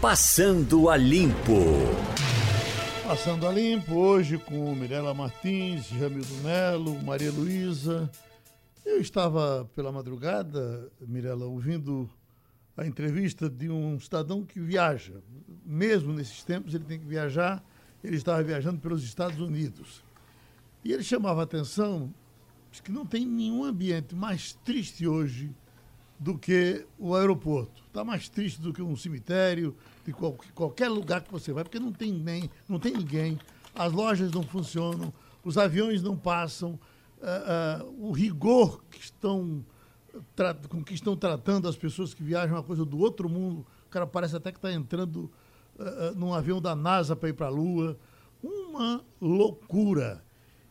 Passando a Limpo. Passando a Limpo, hoje com Mirela Martins, Jamildo Melo, Maria Luísa. Eu estava pela madrugada, Mirela, ouvindo a entrevista de um cidadão que viaja. Mesmo nesses tempos, ele tem que viajar. Ele estava viajando pelos Estados Unidos. E ele chamava a atenção que não tem nenhum ambiente mais triste hoje do que o aeroporto. Está mais triste do que um cemitério, de qualquer lugar que você vai, porque não tem nem, não tem ninguém, as lojas não funcionam, os aviões não passam, uh, uh, o rigor que estão com que estão tratando as pessoas que viajam uma coisa do outro mundo. O cara parece até que está entrando uh, num avião da NASA para ir para a Lua. Uma loucura.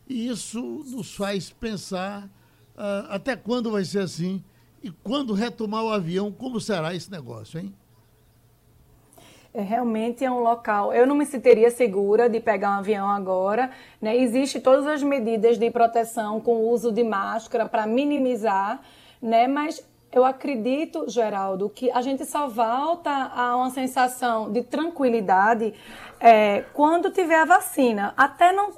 E isso nos faz pensar até quando vai ser assim e quando retomar o avião, como será esse negócio, hein? É, realmente é um local. Eu não me sentiria segura de pegar um avião agora. Né? Existem todas as medidas de proteção com o uso de máscara para minimizar, né? mas eu acredito, Geraldo, que a gente só volta a uma sensação de tranquilidade é, quando tiver a vacina. Até não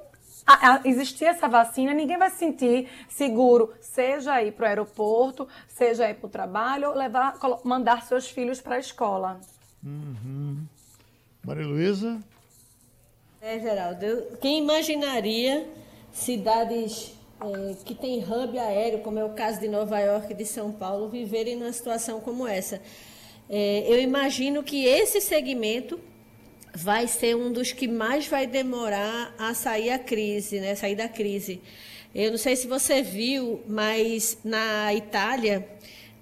a, a, existir essa vacina, ninguém vai se sentir seguro, seja ir para o aeroporto, seja ir para o trabalho, ou levar, mandar seus filhos para a escola. Uhum. Maria Luísa? É, Geraldo, eu, quem imaginaria cidades é, que têm hub aéreo, como é o caso de Nova York e de São Paulo, viverem numa situação como essa? É, eu imagino que esse segmento vai ser um dos que mais vai demorar a sair a crise, né? Sair da crise. Eu não sei se você viu, mas na Itália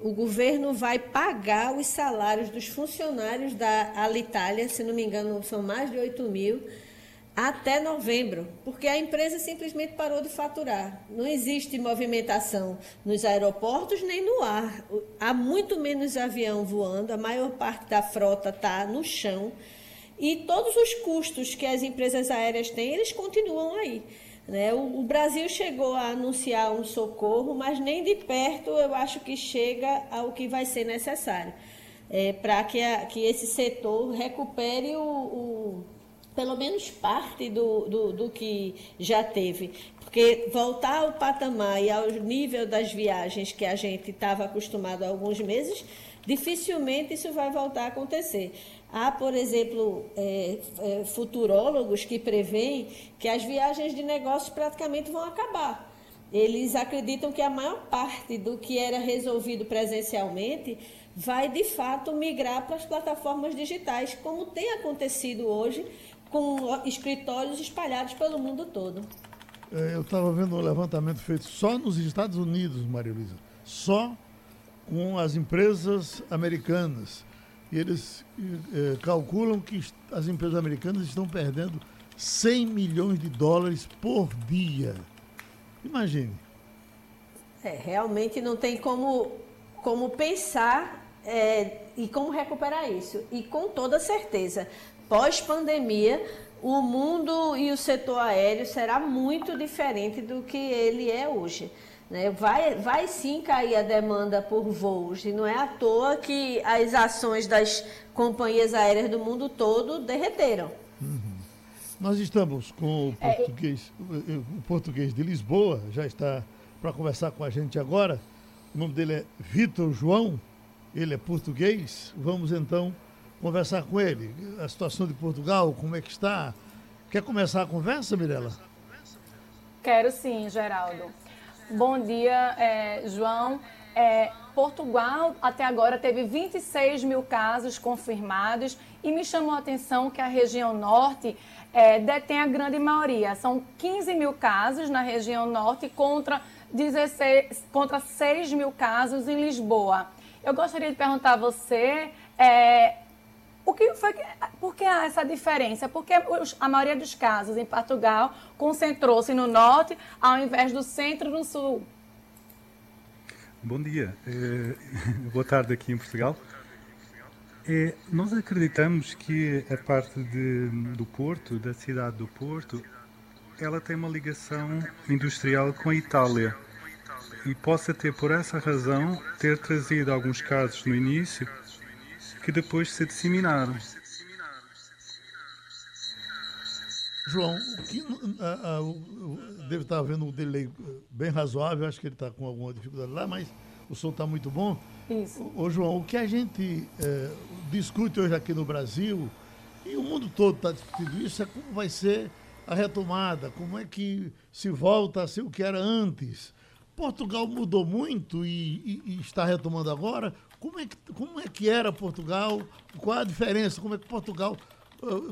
o governo vai pagar os salários dos funcionários da Alitalia, se não me engano, são mais de 8 mil, até novembro, porque a empresa simplesmente parou de faturar. Não existe movimentação nos aeroportos nem no ar. Há muito menos avião voando, a maior parte da frota está no chão. E todos os custos que as empresas aéreas têm, eles continuam aí. Né? O, o, Brasil chegou a anunciar um socorro, mas nem de perto eu acho que chega ao que vai ser necessário é, para que, que esse setor recupere o, o pelo menos parte do, do, do, que já teve. Porque voltar ao patamar e ao nível das viagens que a gente estava acostumado há alguns meses, dificilmente isso vai voltar a acontecer. Há, por exemplo, é, é, futurólogos que preveem que as viagens de negócios praticamente vão acabar. Eles acreditam que a maior parte do que era resolvido presencialmente vai, de fato, migrar para as plataformas digitais, como tem acontecido hoje com escritórios espalhados pelo mundo todo. É, eu estava vendo um levantamento feito só nos Estados Unidos, Maria Luísa. Só com as empresas americanas e eles eh, calculam que as empresas americanas estão perdendo 100 milhões de dólares por dia. Imagine. É, realmente não tem como, como pensar é, e como recuperar isso. E com toda certeza, pós-pandemia, o mundo e o setor aéreo será muito diferente do que ele é hoje. Né? Vai, vai sim cair a demanda por voos, e não é à toa que as ações das companhias aéreas do mundo todo derreteram. Uhum. Nós estamos com o é, português, é, o português de Lisboa, já está para conversar com a gente agora. O nome dele é Vitor João, ele é português. Vamos então conversar com ele. A situação de Portugal, como é que está? Quer começar a conversa, Mirella? Quero sim, Geraldo. Bom dia, é, João. É, Portugal até agora teve 26 mil casos confirmados e me chamou a atenção que a região norte é, detém a grande maioria. São 15 mil casos na região norte contra, 16, contra 6 mil casos em Lisboa. Eu gostaria de perguntar a você é, o que foi que, por que há essa diferença? Porque a maioria dos casos em Portugal concentrou-se no norte ao invés do centro no sul. Bom dia, é, boa tarde aqui em Portugal. É, nós acreditamos que a parte de, do Porto, da cidade do Porto, ela tem uma ligação industrial com a Itália e possa ter por essa razão ter trazido alguns casos no início que depois se disseminaram. João, o que, a, a, o, deve estar havendo um delay eh, bem razoável, acho que ele está com alguma dificuldade lá, mas o som está muito bom. Isso. Ô, João, o que a gente eh, discute hoje aqui no Brasil, e o mundo todo está discutindo isso, é como vai ser a retomada, como é que se volta a ser o que era antes. Portugal mudou muito e, e, e está retomando agora. Como é, que, como é que era Portugal? Qual a diferença? Como é que Portugal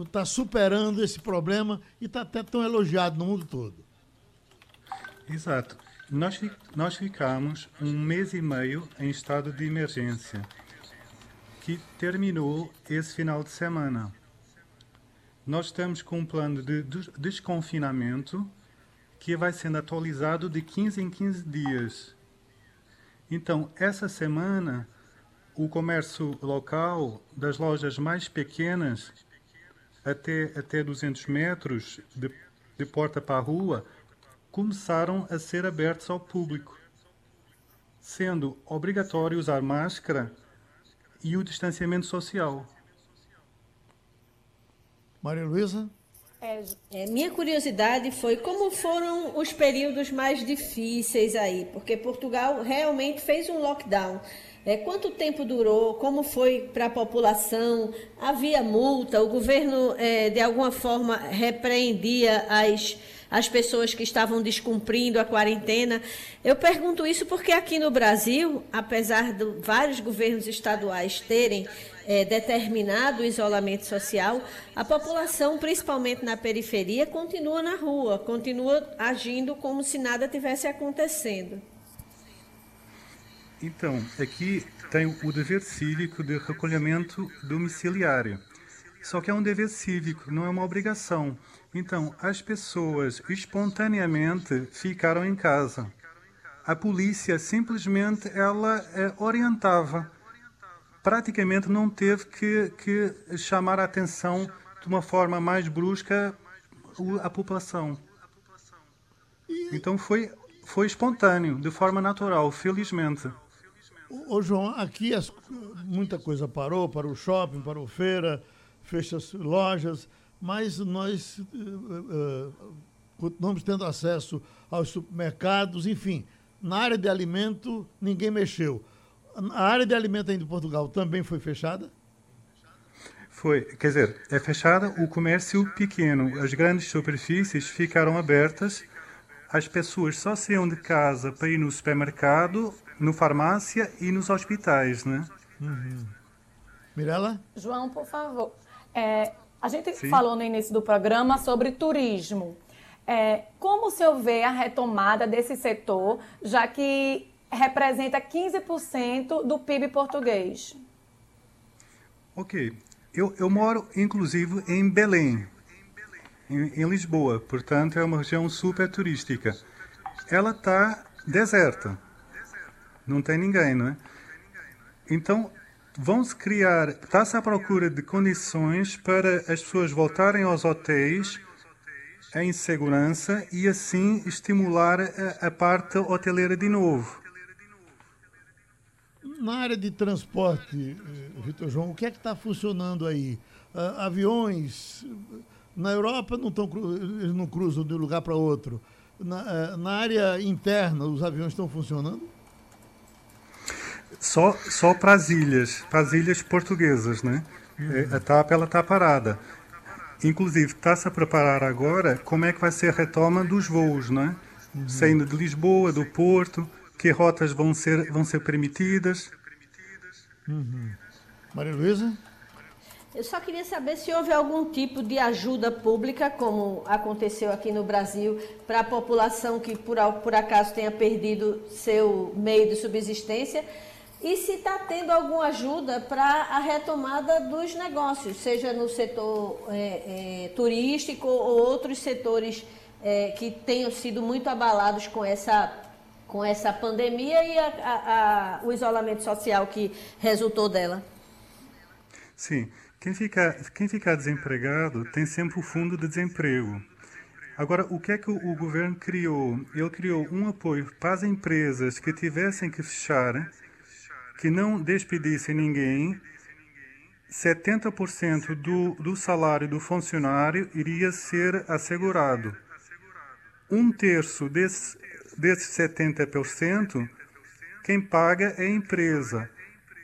está uh, superando esse problema e está até tão elogiado no mundo todo? Exato. Nós, nós ficamos um mês e meio em estado de emergência, que terminou esse final de semana. Nós estamos com um plano de desconfinamento que vai sendo atualizado de 15 em 15 dias. Então, essa semana, o comércio local das lojas mais pequenas, até, até 200 metros de, de porta para a rua, começaram a ser abertos ao público, sendo obrigatório usar máscara e o distanciamento social. Maria Luísa? É, é, minha curiosidade foi como foram os períodos mais difíceis aí, porque Portugal realmente fez um lockdown. É, quanto tempo durou? Como foi para a população? Havia multa? O governo, é, de alguma forma, repreendia as as pessoas que estavam descumprindo a quarentena. Eu pergunto isso porque aqui no Brasil, apesar de vários governos estaduais terem é, determinado isolamento social, a população, principalmente na periferia, continua na rua, continua agindo como se nada tivesse acontecendo. Então, aqui tem o dever cívico de recolhimento domiciliário. Só que é um dever cívico, não é uma obrigação. Então, as pessoas espontaneamente ficaram em casa. A polícia simplesmente ela é, orientava. Praticamente não teve que, que chamar a atenção de uma forma mais brusca a população. Então foi, foi espontâneo, de forma natural, felizmente. Ô, João, aqui as, muita coisa parou, para o shopping, para o feira, fecha as lojas mas nós uh, uh, continuamos tendo acesso aos supermercados, enfim. Na área de alimento, ninguém mexeu. A área de alimento ainda em Portugal também foi fechada? Foi, quer dizer, é fechada o comércio pequeno. As grandes superfícies ficaram abertas. As pessoas só saíam de casa para ir no supermercado, no farmácia e nos hospitais, né? Uhum. Mirela? João, por favor. É, a gente Sim. falou no início do programa sobre turismo. É, como o senhor vê a retomada desse setor, já que representa 15% do PIB português? Ok. Eu, eu moro, inclusive, em Belém, em, em Lisboa. Portanto, é uma região super turística. Ela está deserta. Não tem ninguém, não é? Então, vão-se criar, está-se à procura de condições para as pessoas voltarem aos hotéis em segurança e assim estimular a, a parte hoteleira de novo. Na área de transporte, eh, Vitor João, o que é que está funcionando aí? Uh, aviões na Europa não estão eles não cruzam de um lugar para outro. Na, uh, na área interna, os aviões estão funcionando? Só, só para as ilhas, para as ilhas portuguesas, né? Uhum. A TAP ela está parada. Inclusive, está-se a preparar agora como é que vai ser a retoma dos voos, né? Uhum. Saindo de Lisboa, do Porto, que rotas vão ser, vão ser permitidas. Uhum. Maria Luísa? Eu só queria saber se houve algum tipo de ajuda pública, como aconteceu aqui no Brasil, para a população que por, por acaso tenha perdido seu meio de subsistência e se está tendo alguma ajuda para a retomada dos negócios, seja no setor é, é, turístico ou outros setores é, que tenham sido muito abalados com essa, com essa pandemia e a, a, a, o isolamento social que resultou dela. Sim, quem fica, quem ficar desempregado tem sempre o fundo de desemprego. Agora, o que é que o, governo criou? Ele criou um apoio para as empresas que tivessem que fechar que não despedissem ninguém 70% do, do salário do funcionário iria ser assegurado. Um terço desse, desses 70%, quem paga é a empresa.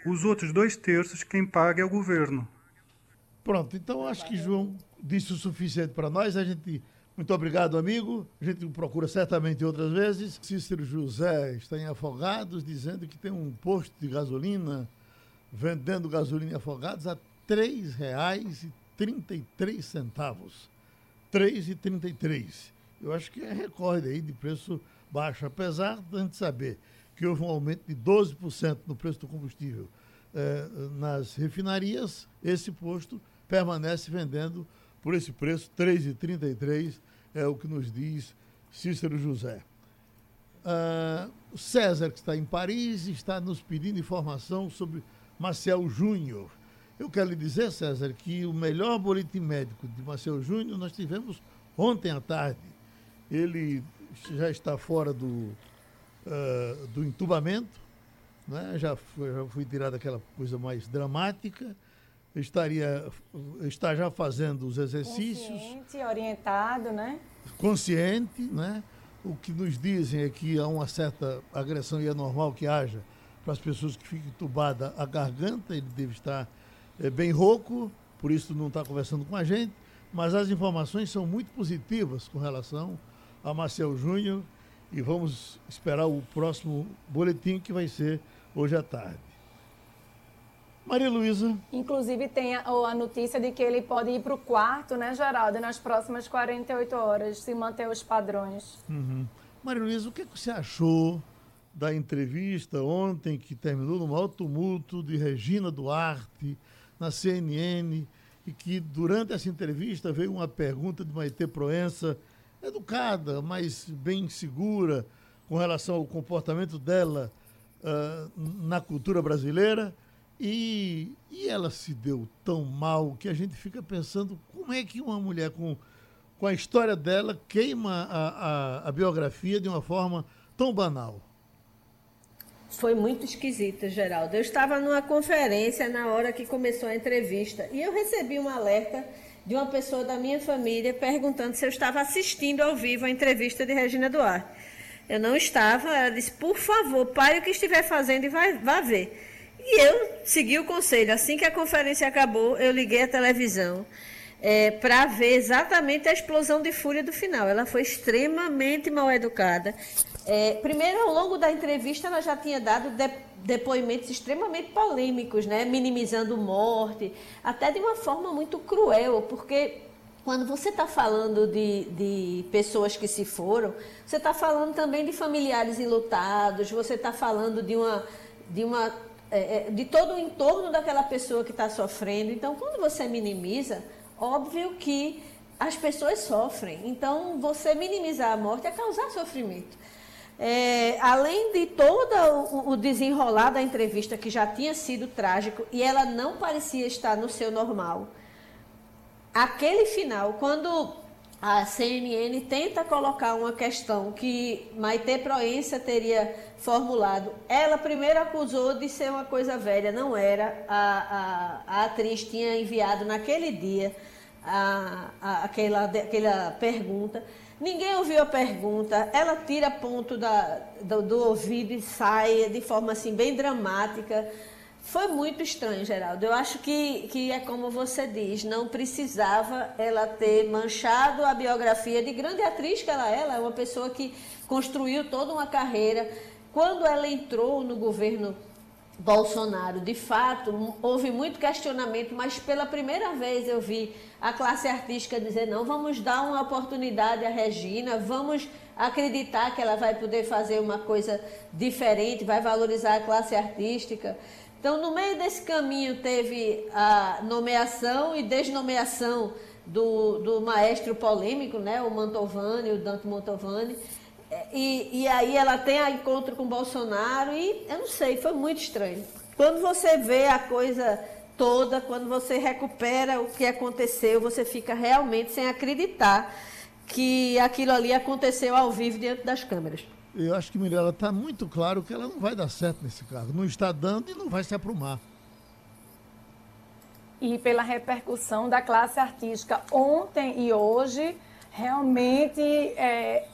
Os outros dois terços, quem paga é o governo. Pronto, então acho que João disse o suficiente para nós. A gente. Muito obrigado, amigo. A gente procura certamente outras vezes. Cícero José está em Afogados, dizendo que tem um posto de gasolina vendendo gasolina em Afogados a R$ 3,33. R$ 3,33. Eu acho que é recorde aí de preço baixo, apesar de a gente saber que houve um aumento de 12% no preço do combustível eh, nas refinarias, esse posto permanece vendendo por esse preço, R$ 3,33, é o que nos diz Cícero José. Uh, César, que está em Paris, está nos pedindo informação sobre Marcel Júnior. Eu quero lhe dizer, César, que o melhor boletim médico de Marcel Júnior nós tivemos ontem à tarde. Ele já está fora do, uh, do entubamento, né? já, foi, já foi aquela coisa mais dramática, estaria está já fazendo os exercícios. Consciente, orientado, né? Consciente, né? O que nos dizem é que há uma certa agressão e é normal que haja para as pessoas que ficam entubadas a garganta, ele deve estar é, bem rouco, por isso não está conversando com a gente, mas as informações são muito positivas com relação a Marcel Júnior e vamos esperar o próximo boletim que vai ser hoje à tarde. Maria Luísa. Inclusive tem a, a, notícia de que ele pode ir para o quarto, né, Geraldo, nas próximas 48 horas, se manter os padrões. Uhum. Maria Luísa, o que, que você achou da entrevista ontem, que terminou no maior tumulto de Regina Duarte, na CNN, e que durante essa entrevista veio uma pergunta de Maite Proença, educada, mas bem segura, com relação ao comportamento dela uh, na cultura brasileira e, e ela se deu tão mal que a gente fica pensando como é que uma mulher com, com a história dela queima a, a, a biografia de uma forma tão banal. Foi muito esquisito, Geraldo. Eu estava numa conferência na hora que começou a entrevista e eu recebi um alerta de uma pessoa da minha família perguntando se eu estava assistindo ao vivo a entrevista de Regina Duarte. Eu não estava, ela disse, por favor, pare o que estiver fazendo e vai, vá ver. E eu segui o conselho. Assim que a conferência acabou, eu liguei a televisão é, para ver exatamente a explosão de fúria do final. Ela foi extremamente mal educada. É, primeiro, ao longo da entrevista, ela já tinha dado de, depoimentos extremamente polêmicos, né? minimizando morte, até de uma forma muito cruel, porque quando você está falando de, de pessoas que se foram, você está falando também de familiares enlutados, você está falando de uma, de uma é, é, de todo o entorno daquela pessoa que está sofrendo. Então, quando você minimiza, óbvio que as pessoas sofrem. Então, você minimizar a morte é causar sofrimento. É, além de todo o, o desenrolar da entrevista, que já tinha sido trágico, e ela não parecia estar no seu normal, aquele final, quando a CNN tenta colocar uma questão que Maite Proença teria formulado. Ela primeiro acusou de ser uma coisa velha, não era. A, a, a atriz tinha enviado naquele dia a, a, aquela, aquela pergunta. Ninguém ouviu a pergunta, ela tira ponto da, do, do ouvido e sai de forma assim bem dramática. Foi muito estranho, Geraldo. Eu acho que, que é como você diz, não precisava ela ter manchado a biografia de grande atriz que ela é. Ela é uma pessoa que construiu toda uma carreira. Quando ela entrou no governo Bolsonaro, de fato, houve muito questionamento, mas pela primeira vez eu vi a classe artística dizer: não, vamos dar uma oportunidade à Regina, vamos acreditar que ela vai poder fazer uma coisa diferente, vai valorizar a classe artística. Então, no meio desse caminho, teve a nomeação e desnomeação do, do maestro polêmico, né, o Mantovani, o Dante Mantovani. E, e aí ela tem a encontro com Bolsonaro e eu não sei, foi muito estranho. Quando você vê a coisa toda, quando você recupera o que aconteceu, você fica realmente sem acreditar que aquilo ali aconteceu ao vivo diante das câmeras eu acho que Mirella está muito claro que ela não vai dar certo nesse cargo. Não está dando e não vai se aprumar. e pela repercussão da classe artística ontem e hoje, realmente é,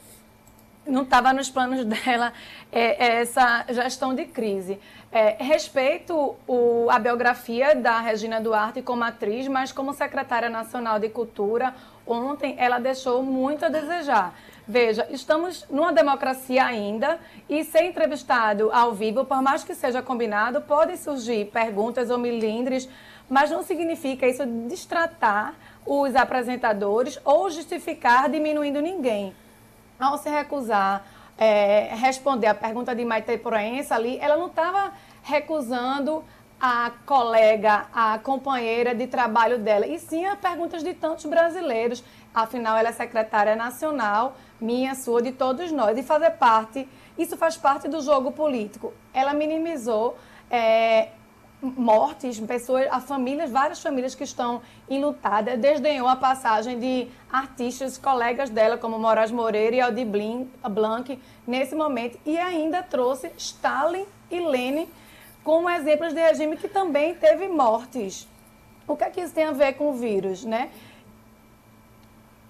não estava nos planos dela é, essa gestão de crise. É, respeito o, a biografia da Regina Duarte como atriz, mas como secretária nacional de cultura, ontem ela deixou muito a desejar. Veja, estamos numa democracia ainda e ser entrevistado ao vivo, por mais que seja combinado, podem surgir perguntas ou milindres, mas não significa isso destratar os apresentadores ou justificar diminuindo ninguém. Ao se recusar é, responder a pergunta de Maite Proença ali, ela não estava recusando a colega, a companheira de trabalho dela, e sim a perguntas de tantos brasileiros. Afinal, ela é secretária nacional, minha, sua, de todos nós, e fazer parte, isso faz parte do jogo político. Ela minimizou é, mortes, pessoas, a famílias, várias famílias que estão enlutadas, desdenhou a passagem de artistas, colegas dela, como Moraes Moreira e Aldi Blanc, nesse momento, e ainda trouxe Stalin e Lenin como exemplos de regime que também teve mortes. O que é que isso tem a ver com o vírus, né?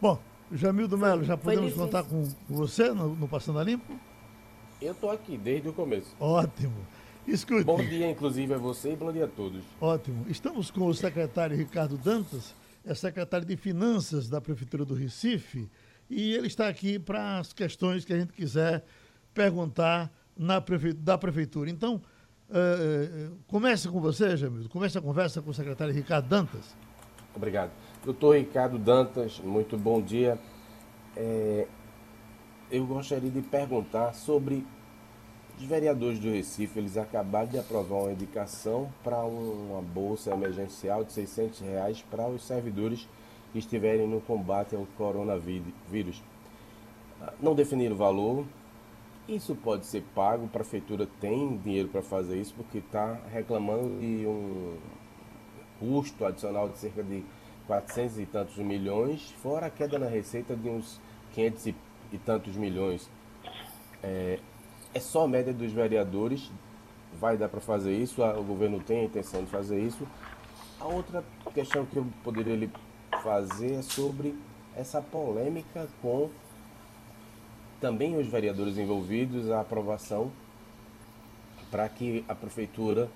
Bom, Jamildo Melo, já podemos contar com você no, no Passando a Limpo? Eu estou aqui desde o começo. Ótimo. Escute. Bom dia, inclusive, a você e bom dia a todos. Ótimo. Estamos com o secretário Ricardo Dantas, é secretário de Finanças da Prefeitura do Recife, e ele está aqui para as questões que a gente quiser perguntar na prefe... da Prefeitura. Então, uh, comece com você, Jamil. Comece a conversa com o secretário Ricardo Dantas. Obrigado. Doutor Ricardo Dantas, muito bom dia. É, eu gostaria de perguntar sobre os vereadores do Recife, eles acabaram de aprovar uma indicação para uma bolsa emergencial de 600 reais para os servidores que estiverem no combate ao coronavírus. Não definiram o valor, isso pode ser pago, a prefeitura tem dinheiro para fazer isso, porque está reclamando de um custo adicional de cerca de 400 e tantos milhões, fora a queda na receita de uns 500 e tantos milhões. É, é só a média dos vereadores, vai dar para fazer isso, o governo tem a intenção de fazer isso. A outra questão que eu poderia lhe fazer é sobre essa polêmica com também os vereadores envolvidos, a aprovação para que a prefeitura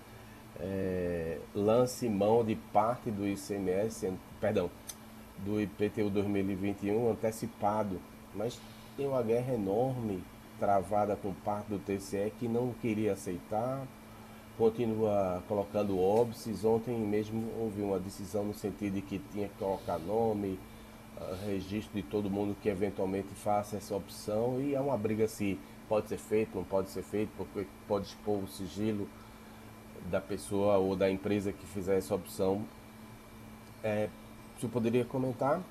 é, lance mão de parte do ICMS, perdão, do IPTU 2021 antecipado, mas tem uma guerra enorme travada com parte do TCE que não queria aceitar, continua colocando óbices. Ontem mesmo houve uma decisão no sentido de que tinha que colocar nome, ah, registro de todo mundo que eventualmente faça essa opção e é uma briga se pode ser feito, não pode ser feito, porque pode expor o sigilo da pessoa ou da empresa que fizer essa opção. É, você poderia comentar?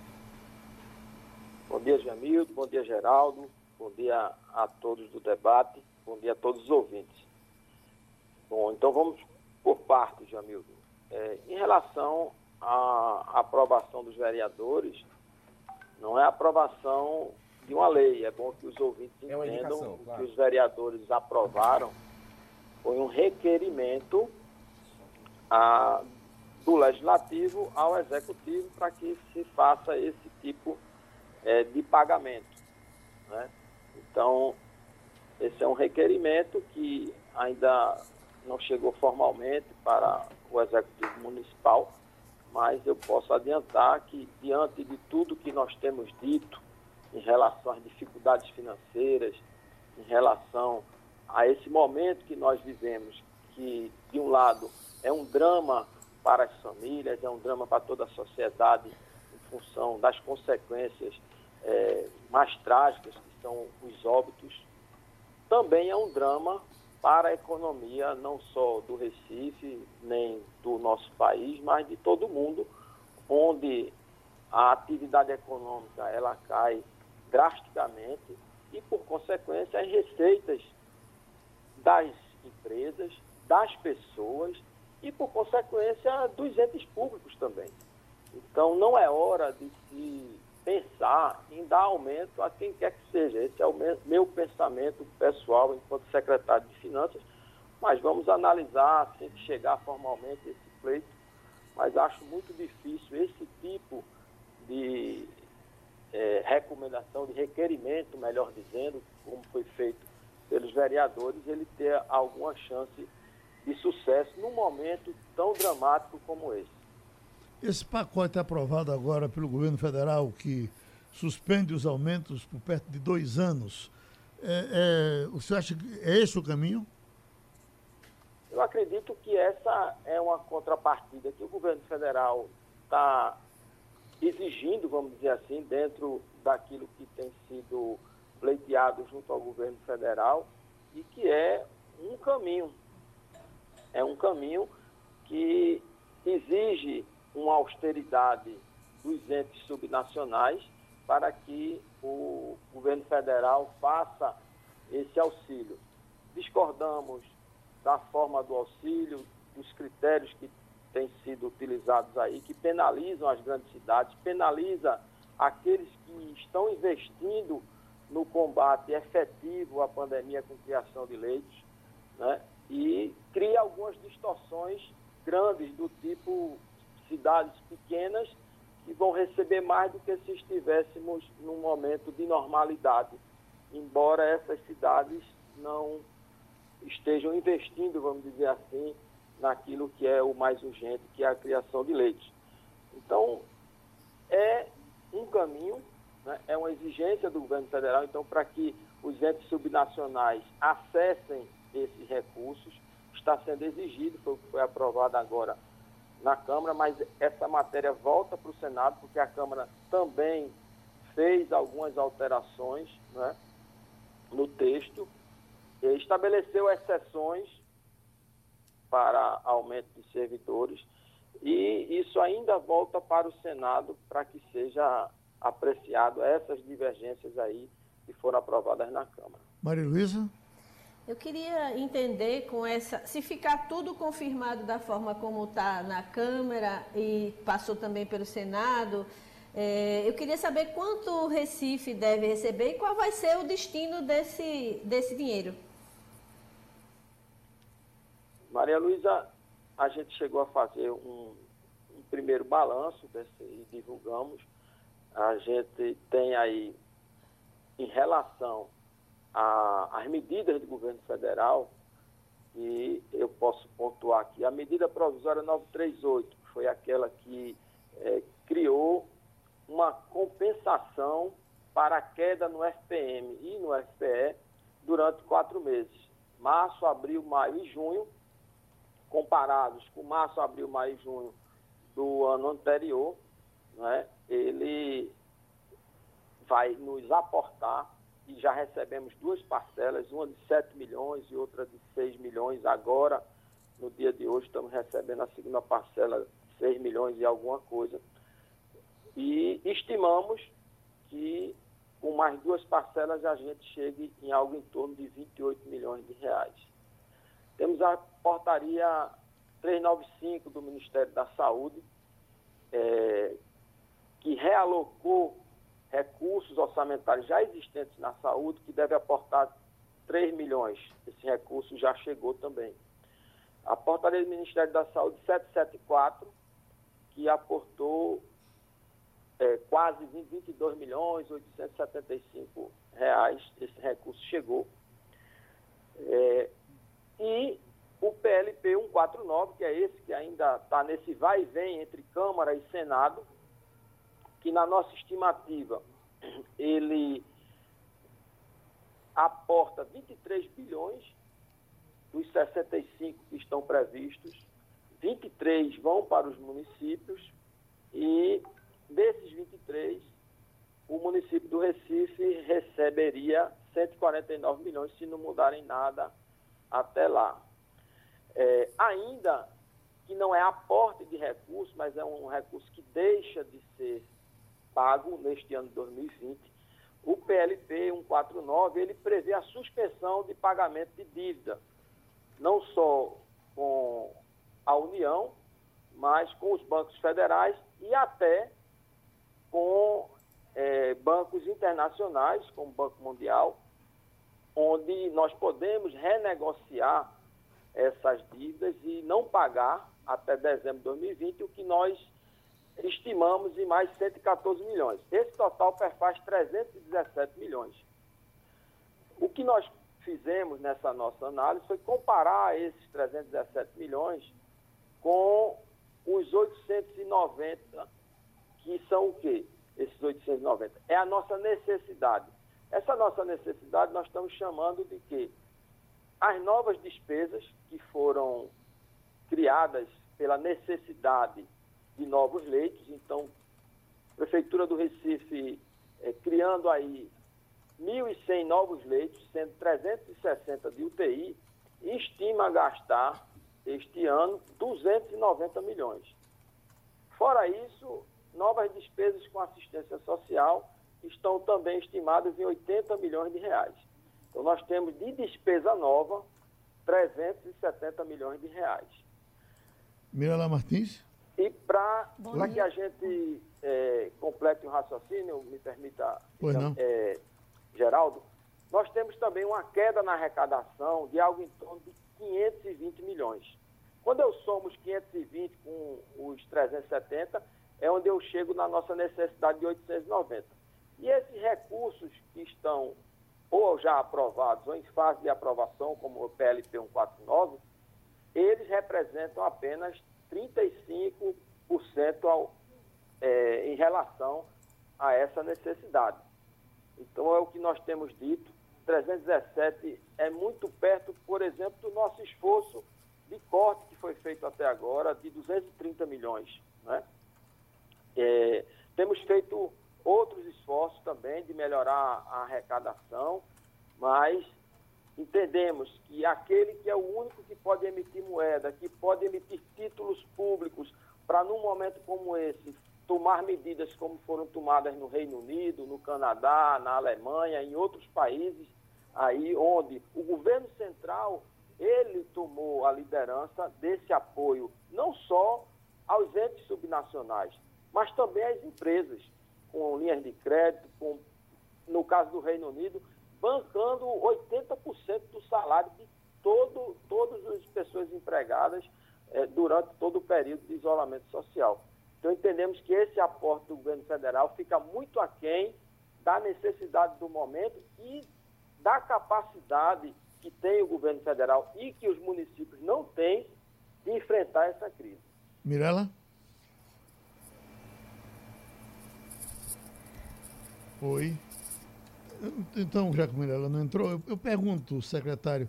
Bom dia, Jamildo. Bom dia, Geraldo. Bom dia a todos do debate. Bom dia a todos os ouvintes. Bom, então vamos por partes, Jamildo. É, em relação à aprovação dos vereadores, não é aprovação de uma lei. É bom que os ouvintes é entendam claro. que os vereadores aprovaram foi um requerimento a, do legislativo ao executivo para que se faça esse tipo é, de pagamento. Né? Então, esse é um requerimento que ainda não chegou formalmente para o Executivo Municipal, mas eu posso adiantar que, diante de tudo que nós temos dito em relação às dificuldades financeiras, em relação a esse momento que nós vivemos, que, de um lado, é um drama para as famílias, é um drama para toda a sociedade, em função das consequências é, mais trágicas são os óbitos, também é um drama para a economia, não só do Recife, nem do nosso país, mas de todo mundo, onde a atividade econômica ela cai drasticamente e, por consequência, as receitas das empresas, das pessoas e, por consequência, dos entes públicos também. Então, não é hora de se pensar em dar aumento a quem quer que seja. Esse é o meu pensamento pessoal enquanto secretário de Finanças, mas vamos analisar, assim que chegar formalmente esse pleito, mas acho muito difícil esse tipo de é, recomendação, de requerimento, melhor dizendo, como foi feito pelos vereadores, ele ter alguma chance de sucesso num momento tão dramático como esse. Esse pacote aprovado agora pelo governo federal, que suspende os aumentos por perto de dois anos, é, é, o senhor acha que é esse o caminho? Eu acredito que essa é uma contrapartida que o governo federal está exigindo, vamos dizer assim, dentro daquilo que tem sido pleiteado junto ao governo federal e que é um caminho. É um caminho que exige uma austeridade dos entes subnacionais para que o governo federal faça esse auxílio. Discordamos da forma do auxílio, dos critérios que têm sido utilizados aí, que penalizam as grandes cidades, penaliza aqueles que estão investindo no combate efetivo à pandemia com criação de leitos, né? E cria algumas distorções grandes do tipo cidades pequenas que vão receber mais do que se estivéssemos num momento de normalidade, embora essas cidades não estejam investindo, vamos dizer assim, naquilo que é o mais urgente, que é a criação de leite. Então, é um caminho, né, é uma exigência do governo federal, então, para que os entes subnacionais acessem esses recursos, está sendo exigido, foi, foi aprovado agora na Câmara, mas essa matéria volta para o Senado, porque a Câmara também fez algumas alterações né, no texto, estabeleceu exceções para aumento de servidores e isso ainda volta para o Senado para que seja apreciado essas divergências aí que foram aprovadas na Câmara. Maria Luísa? Eu queria entender com essa, se ficar tudo confirmado da forma como está na Câmara e passou também pelo Senado, é, eu queria saber quanto o Recife deve receber e qual vai ser o destino desse, desse dinheiro. Maria Luísa, a gente chegou a fazer um, um primeiro balanço desse, e divulgamos. A gente tem aí, em relação às medidas do governo federal, e eu posso pontuar aqui, a medida provisória 938, que foi aquela que é, criou uma compensação para a queda no FPM e no FPE durante quatro meses, março, abril, maio e junho, comparados com março, abril, maio e junho do ano anterior, né, ele vai nos aportar e já recebemos duas parcelas, uma de 7 milhões e outra de 6 milhões. Agora, no dia de hoje, estamos recebendo a segunda parcela, 6 milhões e alguma coisa. E estimamos que com mais duas parcelas a gente chegue em algo em torno de 28 milhões de reais. Temos a portaria 395 do Ministério da Saúde, é, que realocou recursos orçamentários já existentes na saúde, que deve aportar 3 milhões. Esse recurso já chegou também. A portaria do Ministério da Saúde 774, que aportou é, quase 22 milhões 875 reais, esse recurso chegou. É, e o PLP 149, que é esse que ainda está nesse vai e vem entre Câmara e Senado, que na nossa estimativa ele aporta 23 bilhões dos 65 que estão previstos, 23 vão para os municípios e desses 23 o município do Recife receberia 149 milhões se não mudarem nada até lá. É, ainda que não é aporte de recursos, mas é um recurso que deixa de ser pago neste ano de 2020, o PLP 149 ele prevê a suspensão de pagamento de dívida, não só com a União, mas com os bancos federais e até com é, bancos internacionais, como o Banco Mundial, onde nós podemos renegociar essas dívidas e não pagar até dezembro de 2020, o que nós estimamos em mais 114 milhões. Esse total perfaz 317 milhões. O que nós fizemos nessa nossa análise foi comparar esses 317 milhões com os 890, que são o quê? Esses 890. É a nossa necessidade. Essa nossa necessidade nós estamos chamando de quê? As novas despesas que foram criadas pela necessidade de novos leitos. Então, a Prefeitura do Recife é, criando aí 1.100 novos leitos, sendo 360 de UTI, e estima gastar este ano 290 milhões. Fora isso, novas despesas com assistência social estão também estimadas em 80 milhões de reais. Então, nós temos de despesa nova 370 milhões de reais. Mirela Martins. E para que a gente é, complete o raciocínio, me permita, então, é, Geraldo, nós temos também uma queda na arrecadação de algo em torno de 520 milhões. Quando eu somo os 520 com os 370, é onde eu chego na nossa necessidade de 890. E esses recursos que estão ou já aprovados ou em fase de aprovação, como o PLP 149, eles representam apenas 35% ao, é, em relação a essa necessidade. Então, é o que nós temos dito. 317 é muito perto, por exemplo, do nosso esforço de corte que foi feito até agora, de 230 milhões. Né? É, temos feito outros esforços também de melhorar a arrecadação, mas entendemos que aquele que é o único que pode emitir moeda, que pode emitir títulos públicos para, num momento como esse, tomar medidas como foram tomadas no Reino Unido, no Canadá, na Alemanha, em outros países, aí onde o governo central ele tomou a liderança desse apoio, não só aos entes subnacionais, mas também às empresas, com linhas de crédito, com, no caso do Reino Unido, bancando 80% do salário de todo, todas as pessoas empregadas eh, durante todo o período de isolamento social. Então, entendemos que esse aporte do governo federal fica muito aquém da necessidade do momento e da capacidade que tem o governo federal e que os municípios não têm de enfrentar essa crise. Mirela? Oi. Então, já que ela não entrou, eu, eu pergunto, secretário,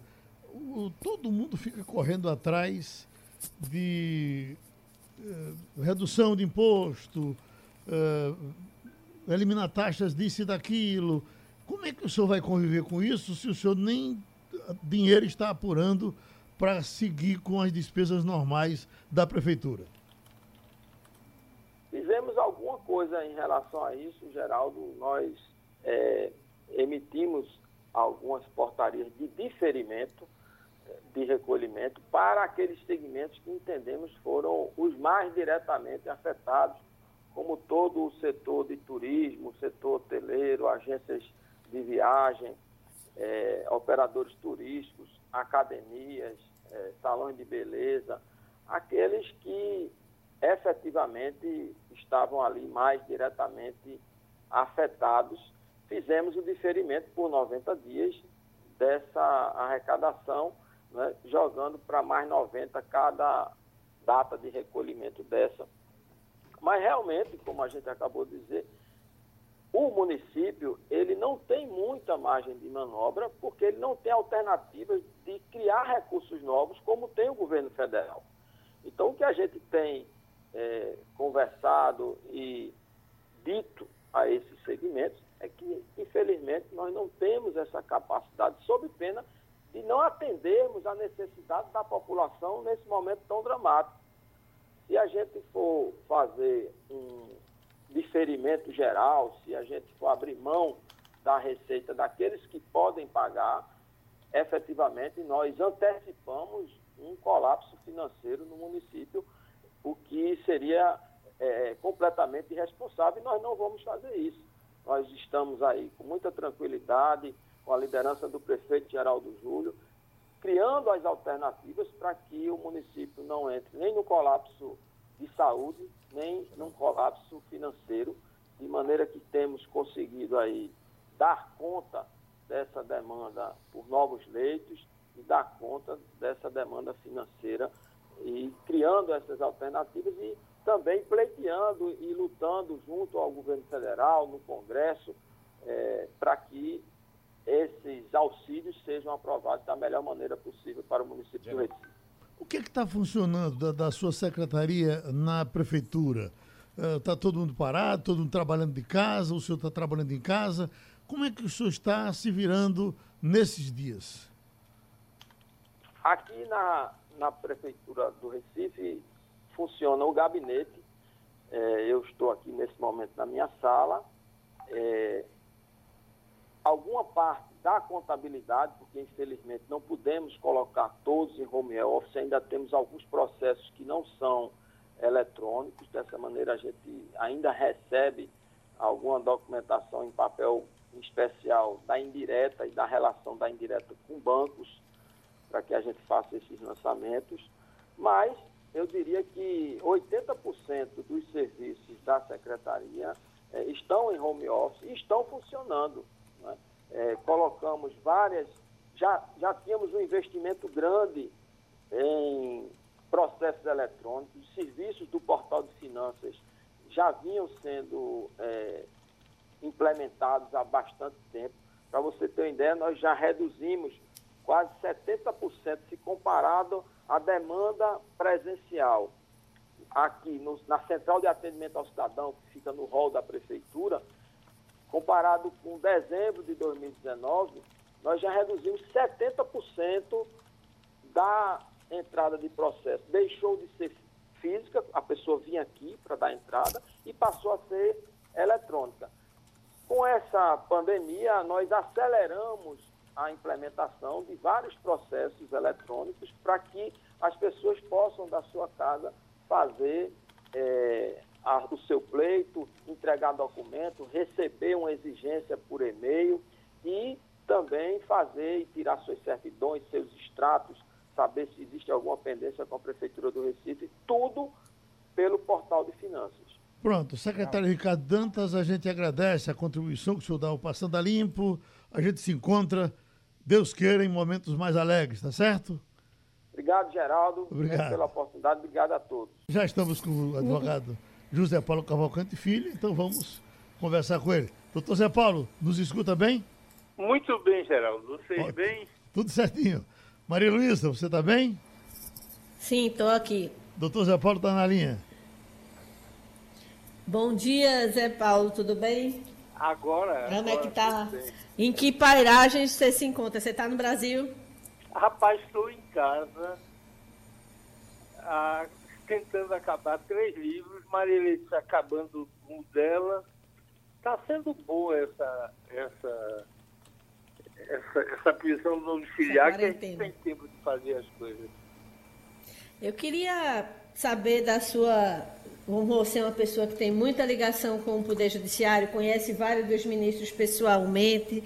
o, todo mundo fica correndo atrás de uh, redução de imposto, uh, eliminar taxas disso e daquilo. Como é que o senhor vai conviver com isso se o senhor nem dinheiro está apurando para seguir com as despesas normais da prefeitura? Fizemos alguma coisa em relação a isso, Geraldo. Nós é, emitimos algumas portarias de diferimento de recolhimento para aqueles segmentos que entendemos foram os mais diretamente afetados, como todo o setor de turismo, setor hoteleiro, agências de viagem, eh, operadores turísticos, academias, eh, salões de beleza, aqueles que efetivamente estavam ali mais diretamente afetados fizemos o diferimento por 90 dias dessa arrecadação, né, jogando para mais 90 cada data de recolhimento dessa. Mas realmente, como a gente acabou de dizer, o município ele não tem muita margem de manobra porque ele não tem alternativas de criar recursos novos como tem o governo federal. Então, o que a gente tem é, conversado e dito a esses segmentos é que, infelizmente, nós não temos essa capacidade, sob pena de não atendermos a necessidade da população nesse momento tão dramático. Se a gente for fazer um diferimento geral, se a gente for abrir mão da receita daqueles que podem pagar, efetivamente nós antecipamos um colapso financeiro no município, o que seria é, completamente irresponsável e nós não vamos fazer isso. Nós estamos aí com muita tranquilidade, com a liderança do prefeito Geraldo Júlio, criando as alternativas para que o município não entre nem no colapso de saúde, nem num colapso financeiro, de maneira que temos conseguido aí dar conta dessa demanda por novos leitos e dar conta dessa demanda financeira e criando essas alternativas e também pleiteando e lutando junto ao governo federal, no Congresso, é, para que esses auxílios sejam aprovados da melhor maneira possível para o município do Recife. O que é está funcionando da, da, sua secretaria na prefeitura? Está uh, todo mundo parado, todo mundo trabalhando de casa, o senhor está trabalhando em casa. Como é que o senhor está se virando nesses dias? Aqui na, na prefeitura do Recife funciona o gabinete. É, eu estou aqui nesse momento na minha sala. É, alguma parte da contabilidade, porque infelizmente não podemos colocar todos em home office, ainda temos alguns processos que não são eletrônicos, dessa maneira a gente ainda recebe alguma documentação em papel especial da indireta e da relação da indireta com bancos, para que a gente faça esses lançamentos, mas eu diria que 80% dos serviços da secretaria eh, estão em home office e estão funcionando é, colocamos várias, já, já tínhamos um investimento grande em processos eletrônicos, serviços do portal de finanças já vinham sendo é, implementados há bastante tempo. Para você ter uma ideia, nós já reduzimos quase 70% se comparado à demanda presencial. Aqui no, na Central de Atendimento ao Cidadão, que fica no hall da Prefeitura, comparado com dezembro de 2019, nós já reduzimos 70% da entrada de processo. Deixou de ser física, a pessoa vinha aqui para dar entrada e passou a ser eletrônica. Com essa pandemia, nós aceleramos a implementação de vários processos eletrônicos para que as pessoas possam, da sua casa, fazer é, a, o seu pleito, entregar documento, receber uma exigência por e-mail e também fazer e tirar suas certidões, seus extratos, saber se existe alguma pendência com a Prefeitura do Recife, tudo pelo portal de finanças. Pronto, secretário Ricardo Dantas, a gente agradece a contribuição que o senhor dá ao Passando a Limpo. A gente se encontra, Deus queira, em momentos mais alegres, tá certo? Obrigado, Geraldo, Obrigado. pela oportunidade. Obrigado a todos. Já estamos com o advogado José Paulo Cavalcante Filho, então vamos conversar com ele. Doutor Zé Paulo, nos escuta bem? Muito bem, Geraldo. Vocês Ó, bem? Tudo certinho. Maria Luísa, você está bem? Sim, estou aqui. Doutor Zé Paulo está na linha. Bom dia, Zé Paulo, tudo bem? Agora. Como é que está? Em que pairagem você se encontra? Você está no Brasil? Rapaz, estou em casa. Ah, tentando acabar três livros, Maria Letícia acabando um dela. Está sendo boa essa, essa, essa, essa prisão domiciliar que a gente tem tempo de fazer as coisas. Eu queria saber da sua. Você é uma pessoa que tem muita ligação com o Poder Judiciário, conhece vários dos ministros pessoalmente.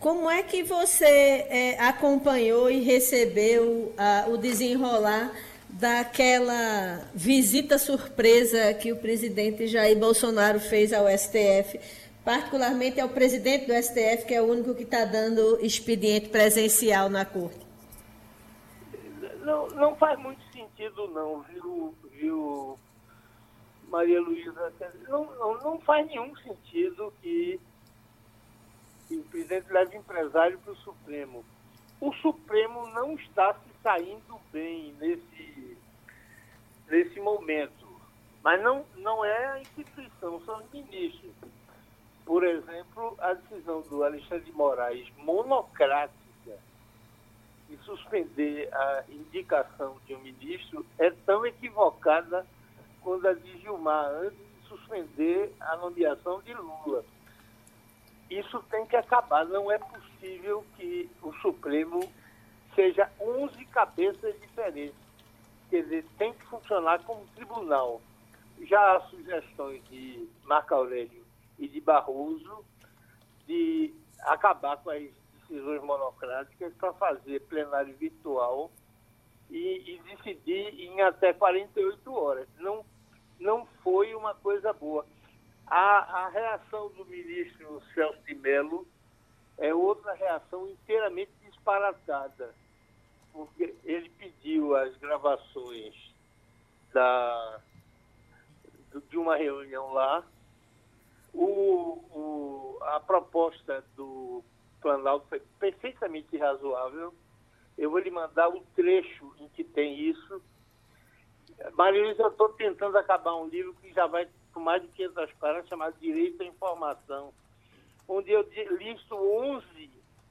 Como é que você é, acompanhou e recebeu uh, o desenrolar daquela visita surpresa que o presidente Jair Bolsonaro fez ao STF, particularmente ao presidente do STF, que é o único que está dando expediente presencial na corte? Não, não faz muito sentido, não, viu, viu Maria Luísa? Não, não, não faz nenhum sentido que, que o presidente leve empresário para o Supremo. O Supremo não está se saindo bem nesse, nesse momento. Mas não, não é a instituição, são os ministros. Por exemplo, a decisão do Alexandre de Moraes, monocrática, de suspender a indicação de um ministro, é tão equivocada quanto a de Gilmar, antes de suspender a nomeação de Lula. Isso tem que acabar. Não é possível que o Supremo seja 11 cabeças diferentes. Quer dizer, tem que funcionar como tribunal. Já há sugestões de Marco Aurélio e de Barroso de acabar com as decisões monocráticas para fazer plenário virtual e, e, decidir em até 48 horas. Não, não foi uma coisa boa. A, a reação do ministro Celso de Mello é outra reação inteiramente disparatada, porque ele pediu as gravações da, de uma reunião lá. O, o, a proposta do Planalto foi perfeitamente razoável. Eu vou lhe mandar o trecho em que tem isso. Maria eu estou tentando acabar um livro que já vai com mais de 500 páginas, chamado Direito à Informação, onde eu listo 11,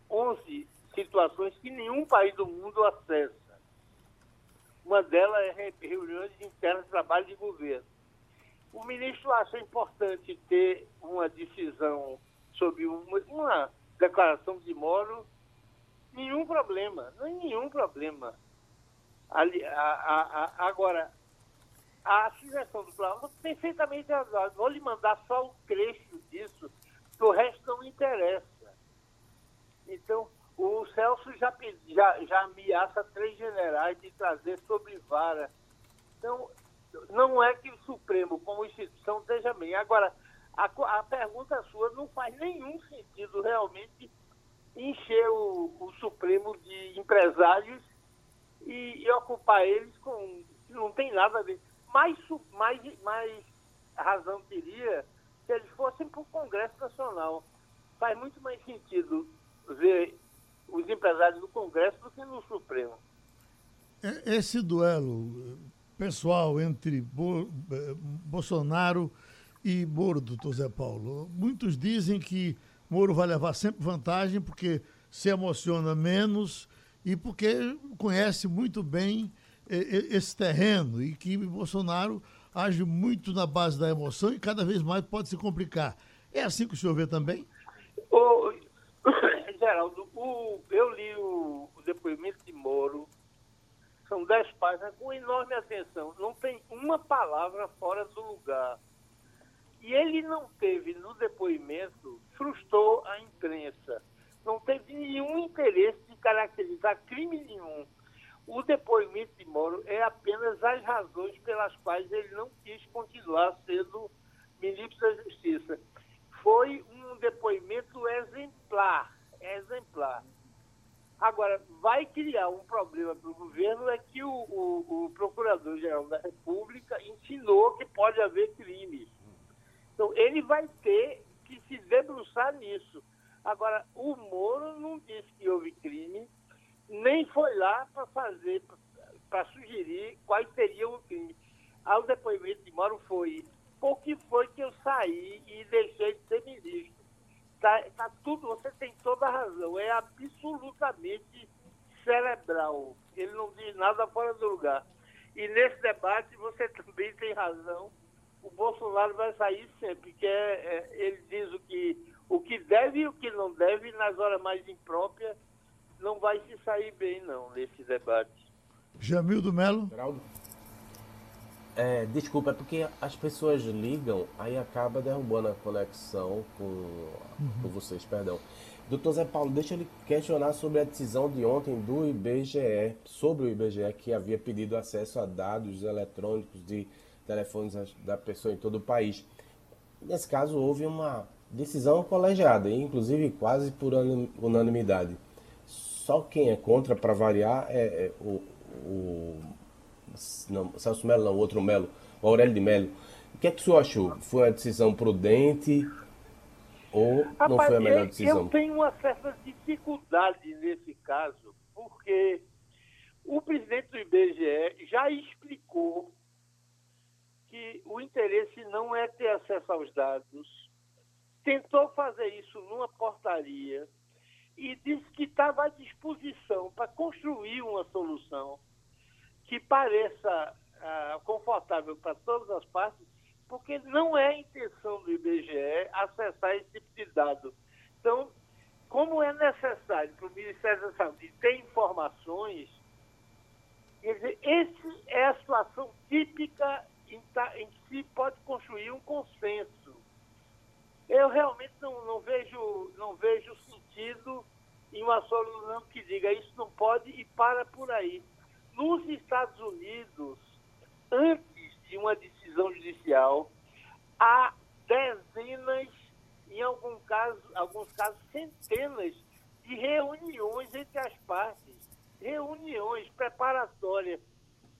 11 situações que nenhum país do mundo acessa. Uma delas é reuniões internas de trabalho de governo. O ministro acha importante ter uma decisão sobre uma, uma declaração de moro, nenhum problema, é nenhum problema. Ali, a, a, a, agora, a sugestão do plano perfeitamente razoável. Vou lhe mandar só um trecho disso, que o resto não interessa. Então, o Celso já, já, já ameaça três generais de trazer sobre vara. Então, não é que o Supremo, como instituição, esteja bem. Agora, a, a pergunta sua não faz nenhum sentido realmente encher o, o Supremo de empresários e, e, ocupar eles com. Não tem nada a ver. Mais, mais, mais razão teria se eles fossem para o Congresso Nacional. Faz muito mais sentido ver os empresários no Congresso do que no Supremo. É, esse duelo pessoal entre eh, Bolsonaro e Moro, doutor Zé Paulo. Muitos dizem que Moro vai levar sempre vantagem porque se emociona menos e porque conhece muito bem eh, esse terreno e que Bolsonaro age muito na base da emoção e cada vez mais pode se complicar. É assim que o senhor vê também? Geraldo, o, eu li o, o depoimento de Moro são dez páginas com enorme atenção. Não tem uma palavra fora do lugar. E ele não teve, no depoimento, frustrou a imprensa. Não teve nenhum interesse de caracterizar crime nenhum. O depoimento de Moro é apenas as razões pelas quais ele não quis continuar sendo ministro da Justiça. Foi um depoimento exemplar, exemplar. Agora, vai criar um problema para o governo é que o, o, o Procurador-Geral da República ensinou que pode haver crimes. Então, ele vai ter que se debruçar nisso. Agora, o Moro não disse que houve crime, nem foi lá para fazer, para sugerir quais seriam os crimes. Ao depoimento de Moro foi, por que foi que eu saí e deixei de ser ministro? Tá, tá tudo, você tem toda a razão. É absolutamente cerebral. Ele não diz nada fora do lugar. E nesse debate você também tem razão. O Bolsonaro vai sair sempre, que é, é, ele diz o que, o que deve e o que não deve, nas horas mais impróprias, não vai se sair bem, não, nesse debate. Jamildo Melo. Geraldo. É, desculpa, é porque as pessoas ligam, aí acaba derrubando a conexão com, uhum. com vocês, perdão. Doutor Zé Paulo, deixa ele questionar sobre a decisão de ontem do IBGE, sobre o IBGE, que havia pedido acesso a dados eletrônicos de telefones da pessoa em todo o país. Nesse caso, houve uma decisão colegiada, inclusive quase por unanimidade. Só quem é contra, para variar, é, é o, o não, Celso Melo não, o outro Melo, o Aurélio de Melo. O que é que o senhor achou? Foi uma decisão prudente ou Rapaz, não foi a melhor decisão? Eu tenho uma certa dificuldade nesse caso, porque o presidente do IBGE já explicou que o interesse não é ter acesso aos dados, tentou fazer isso numa portaria e disse que estava à disposição para construir uma solução que pareça ah, confortável para todas as partes, porque não é a intenção do IBGE acessar esse tipo de dado. Então, como é necessário para o Ministério da Saúde ter informações, quer dizer, essa é a situação típica em, em que se pode construir um consenso. Eu realmente não, não, vejo, não vejo sentido em uma solução que diga isso não pode e para por aí. Nos Estados Unidos, antes de uma decisão judicial, há dezenas, em algum caso, alguns casos, centenas de reuniões entre as partes, reuniões preparatórias.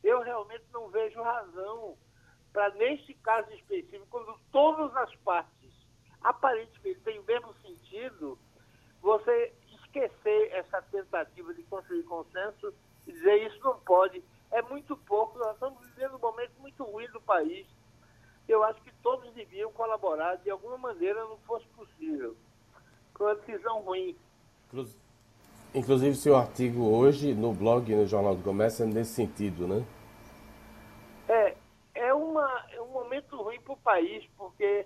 Eu realmente não vejo razão para, neste caso específico, quando todas as partes aparentemente têm o mesmo sentido, você esquecer essa tentativa de construir consenso e dizer isso não pode. É muito pouco, nós estamos vivendo um momento muito ruim do país. Eu acho que todos deviam colaborar de alguma maneira, não fosse possível. Foi uma decisão ruim. Inclusive, seu artigo hoje no blog no Jornal do Comércio é nesse sentido, né? É, é, uma, é um momento ruim para o país, porque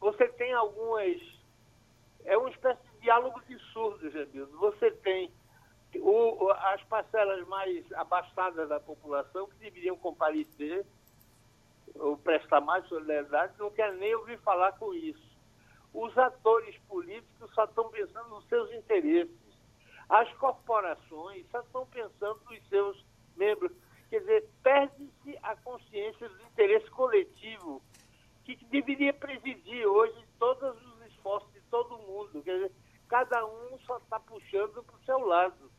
você tem algumas. É uma espécie de diálogo de surdos, Jamildo. Você tem o, as parcelas mais abastadas da população que deveriam comparecer ou prestar mais solidariedade, não querem nem ouvir falar com isso. Os atores políticos só estão pensando nos seus interesses. As corporações só estão pensando nos seus membros. Quer dizer, perde-se a consciência do interesse coletivo que deveria presidir hoje todos os esforços de todo mundo. Quer dizer, cada um só está puxando para o seu lado.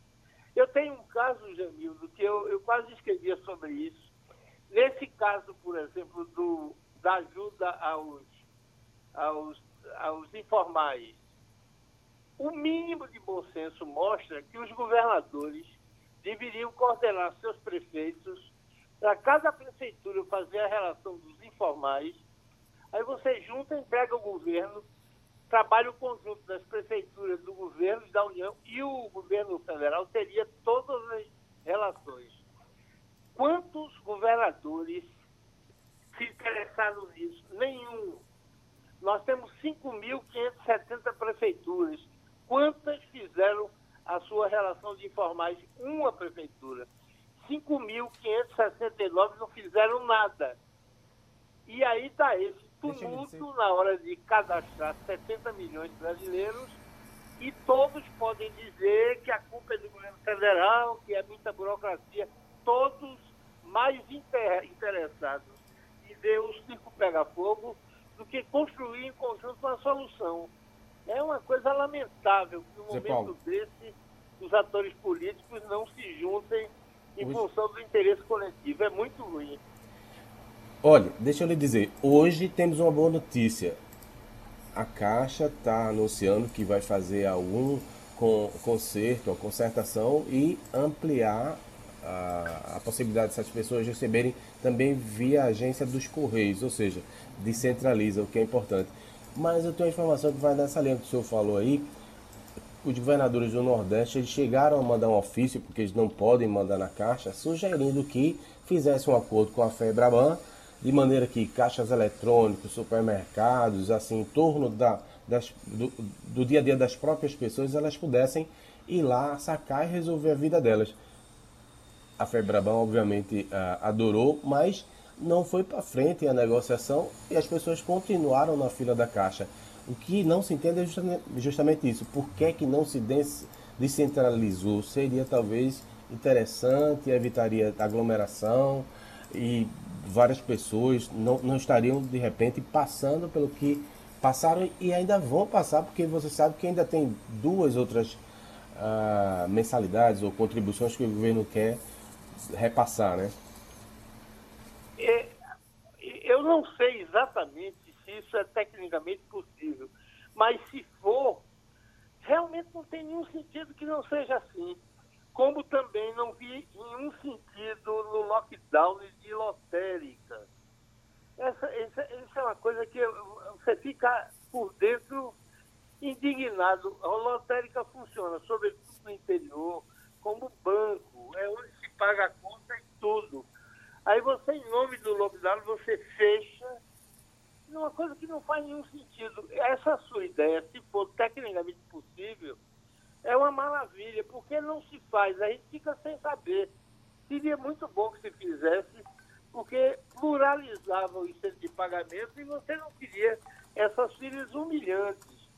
Eu tenho um caso, Jamildo, que eu, eu quase escrevia sobre isso. Nesse caso, por exemplo, do, da ajuda aos, aos, aos informais, o mínimo de bom senso mostra que os governadores deveriam coordenar seus prefeitos para cada prefeitura fazer a relação dos informais. Aí você junta, entrega ao governo, trabalho conjunto das prefeituras, do governo, da União e o governo federal teria todas as relações. Quantos governadores se interessaram nisso? Nenhum. Nós temos 5.570 prefeituras. Quantas fizeram a sua relação de informais? Uma prefeitura. 5.569 não fizeram nada. E aí está esse tumulto na hora de cadastrar 70 milhões de brasileiros e todos podem dizer que a culpa é do governo federal, que é muita burocracia. Todos mais interessados em ver o circo pegar fogo do que construir em conjunto uma solução. É uma coisa lamentável que no momento Paulo. desse os atores políticos não se juntem em hoje... função do interesse coletivo. É muito ruim. Olha, deixa eu lhe dizer, hoje temos uma boa notícia a Caixa está anunciando que vai fazer algum conserto, a concertação e ampliar a, a, possibilidade dessas pessoas receberem também via agência dos Correios, ou seja, descentraliza, o que é importante. Mas eu tenho uma informação que vai nessa linha que o senhor falou aí. Os governadores do Nordeste eles chegaram a mandar um ofício, porque eles não podem mandar na Caixa, sugerindo que fizesse um acordo com a FEBRABAN de maneira que caixas eletrônicos, supermercados, assim, em torno da, das, do, do, dia a dia das próprias pessoas, elas pudessem ir lá, sacar e resolver a vida delas. A Febraban, obviamente, adorou, mas não foi para frente a negociação e as pessoas continuaram na fila da caixa. O que não se entende é justamente isso. Por que, que não se descentralizou? Seria talvez interessante, evitaria aglomeração e várias pessoas não, não estariam de repente passando pelo que passaram e ainda vão passar, porque você sabe que ainda tem duas outras uh, mensalidades ou contribuições que o governo quer repassar, né? É, eu não sei exatamente se isso é tecnicamente possível, mas se for, realmente não tem nenhum sentido que não seja assim como também não vi nenhum sentido no lockdown de lotérica. Essa, essa, essa é uma coisa que você fica por dentro indignado. A lotérica funciona, sobretudo no interior, como banco, é onde se paga a conta e tudo. Aí você, em nome do lockdown, você fecha uma coisa que não faz nenhum sentido. Essa sua ideia, se for tecnicamente possível, é uma maravilha, porque não se faz, a gente fica sem saber. Seria muito bom que se fizesse, porque pluralizava o incentivo de pagamento e você não queria essas filhas humilhantes.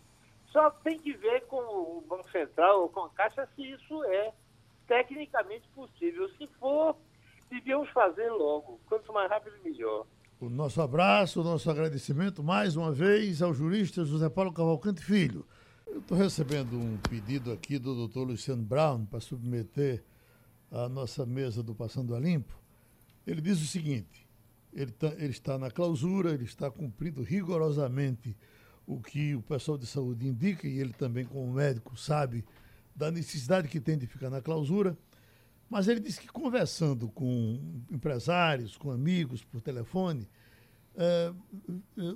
Só tem que ver com o Banco Central ou com a Caixa se isso é tecnicamente possível. Se for, devíamos fazer logo. Quanto mais rápido, melhor. O nosso abraço, o nosso agradecimento mais uma vez ao jurista José Paulo Cavalcante Filho. Eu estou recebendo um pedido aqui do doutor Luciano Brown para submeter à nossa mesa do Passando a Limpo. Ele diz o seguinte: ele, tá, ele está na clausura, ele está cumprindo rigorosamente o que o pessoal de saúde indica, e ele também, como médico, sabe da necessidade que tem de ficar na clausura. Mas ele disse que conversando com empresários, com amigos por telefone, é, é,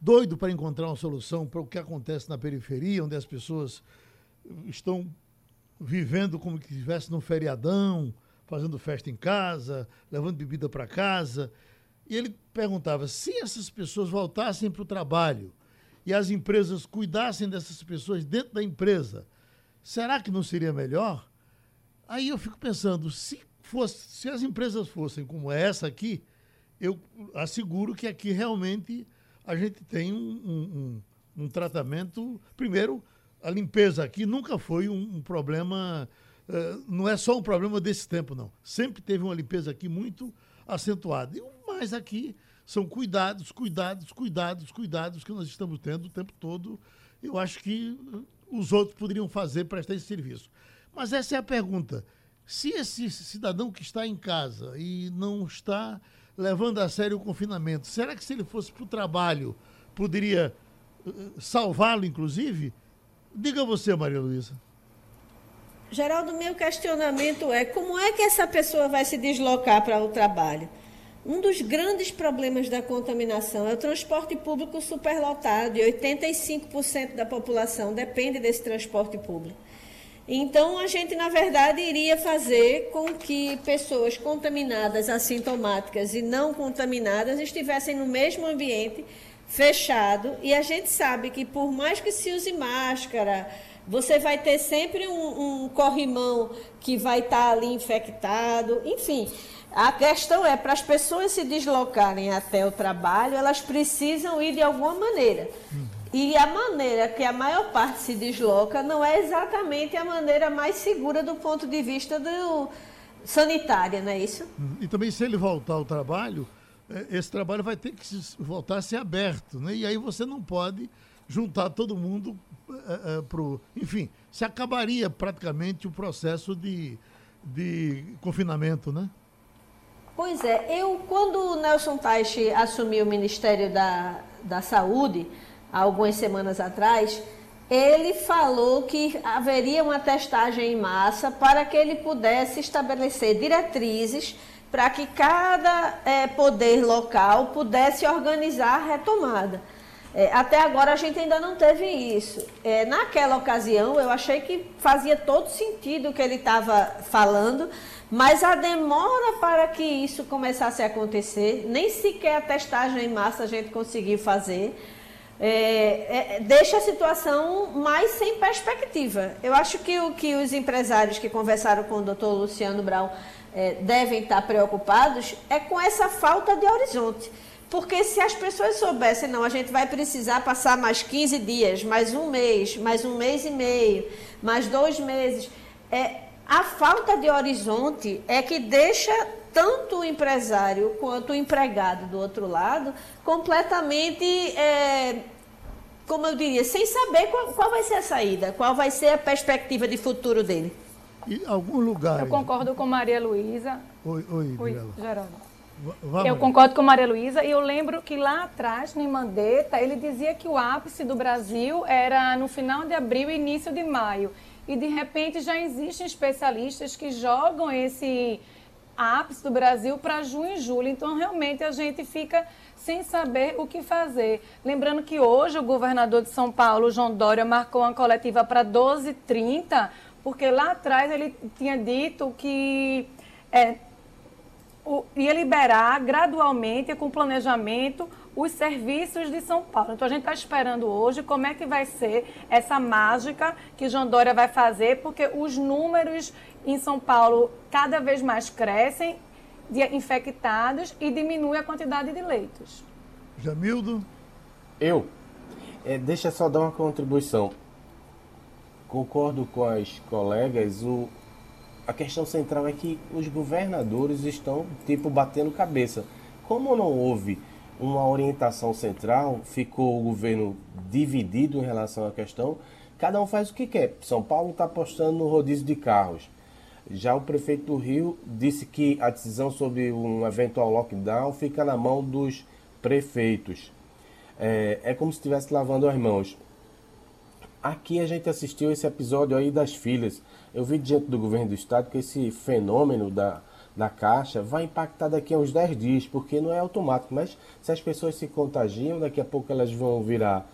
doido para encontrar uma solução para o que acontece na periferia, onde as pessoas estão vivendo como que estivesse num feriadão, fazendo festa em casa, levando bebida para casa. E ele perguntava: se essas pessoas voltassem para o trabalho e as empresas cuidassem dessas pessoas dentro da empresa, será que não seria melhor? Aí eu fico pensando, se, fosse, se as empresas fossem como essa aqui, eu asseguro que aqui realmente a gente tem um, um, um, um tratamento. Primeiro, a limpeza aqui nunca foi um, problema. Uh, não é só um problema desse tempo, não. Sempre teve uma limpeza aqui muito acentuada. E o mais aqui são cuidados, cuidados, cuidados, cuidados que nós estamos tendo o tempo todo. Eu acho que os outros poderiam fazer, prestar esse serviço. Mas essa é a pergunta. Se esse cidadão que está em casa e não está levando a sério o confinamento, será que se ele fosse para o trabalho poderia uh, salvá-lo, inclusive? Diga você, Maria Luísa. Geraldo, meu questionamento é como é que essa pessoa vai se deslocar para o trabalho? Um dos grandes problemas da contaminação é o transporte público superlotado e 85% da população depende desse transporte público. Então, a gente, na verdade, iria fazer com que pessoas contaminadas, assintomáticas e não contaminadas estivessem no mesmo ambiente fechado. E a gente sabe que, por mais que se use máscara, você vai ter sempre um, um corrimão que vai estar tá ali infectado. Enfim, a questão é: para as pessoas se deslocarem até o trabalho, elas precisam ir de alguma maneira. Uhum. E a maneira que a maior parte se desloca não é exatamente a maneira mais segura do ponto de vista do sanitária, não é isso? E também se ele voltar ao trabalho, é, esse trabalho vai ter que voltar a ser aberto, né? E aí você não pode juntar todo mundo é, é, pro, enfim, se acabaria praticamente o processo de, de confinamento, né? Pois é, eu quando o Nelson Teich assumiu o Ministério da, da Saúde, algumas semanas atrás, ele falou que haveria uma testagem em massa para que ele pudesse estabelecer diretrizes para que cada é, poder local pudesse organizar a retomada. É, até agora a gente ainda não teve isso. É, naquela ocasião eu achei que fazia todo sentido o que ele estava falando, mas a demora para que isso começasse a acontecer, nem sequer a testagem em massa a gente conseguiu fazer é, é, deixa a situação mais sem perspectiva. Eu acho que o que os empresários que conversaram com o doutor Luciano Brown é, devem estar preocupados é com essa falta de horizonte. Porque se as pessoas soubessem, não, a gente vai precisar passar mais 15 dias, mais um mês, mais um mês e meio, mais dois meses. É, a falta de horizonte é que deixa tanto o empresário quanto o empregado do outro lado completamente, é, como eu diria, sem saber qual, qual, vai ser a saída, qual vai ser a perspectiva de futuro dele. E algum lugar. Eu concordo com Maria Luísa. Oi, oi, oi Geraldo. eu concordo com Maria Luísa e eu lembro que lá atrás, em Mandetta, ele dizia que o ápice do Brasil era no final de abril e início de maio. E de repente já existem especialistas que jogam esse ápice do Brasil para junho e julho. Então, realmente, a gente fica sem saber o que fazer. Lembrando que hoje o governador de São Paulo, João Dória, marcou uma coletiva para 12h30, porque lá atrás ele tinha dito que é, o, ia liberar gradualmente, com planejamento, os serviços de São Paulo. Então a gente está esperando hoje como é que vai ser essa mágica que João Dória vai fazer, porque os números em São Paulo cada vez mais crescem de infectados e diminui a quantidade de leitos. Jamildo? Eu. É, deixa só dar uma contribuição. Concordo com as colegas, o, a questão central é que os governadores estão, tipo, batendo cabeça. Como não houve uma orientação central, ficou o governo dividido em relação à questão, cada um faz o que quer. São Paulo está apostando no rodízio de carros. Já o prefeito do Rio disse que a decisão sobre um eventual lockdown fica na mão dos prefeitos. É, é como se estivesse lavando as mãos. Aqui a gente assistiu esse episódio aí das filhas. Eu vi diante do governo do estado que esse fenômeno da, da caixa vai impactar daqui a uns 10 dias, porque não é automático. Mas se as pessoas se contagiam, daqui a pouco elas vão virar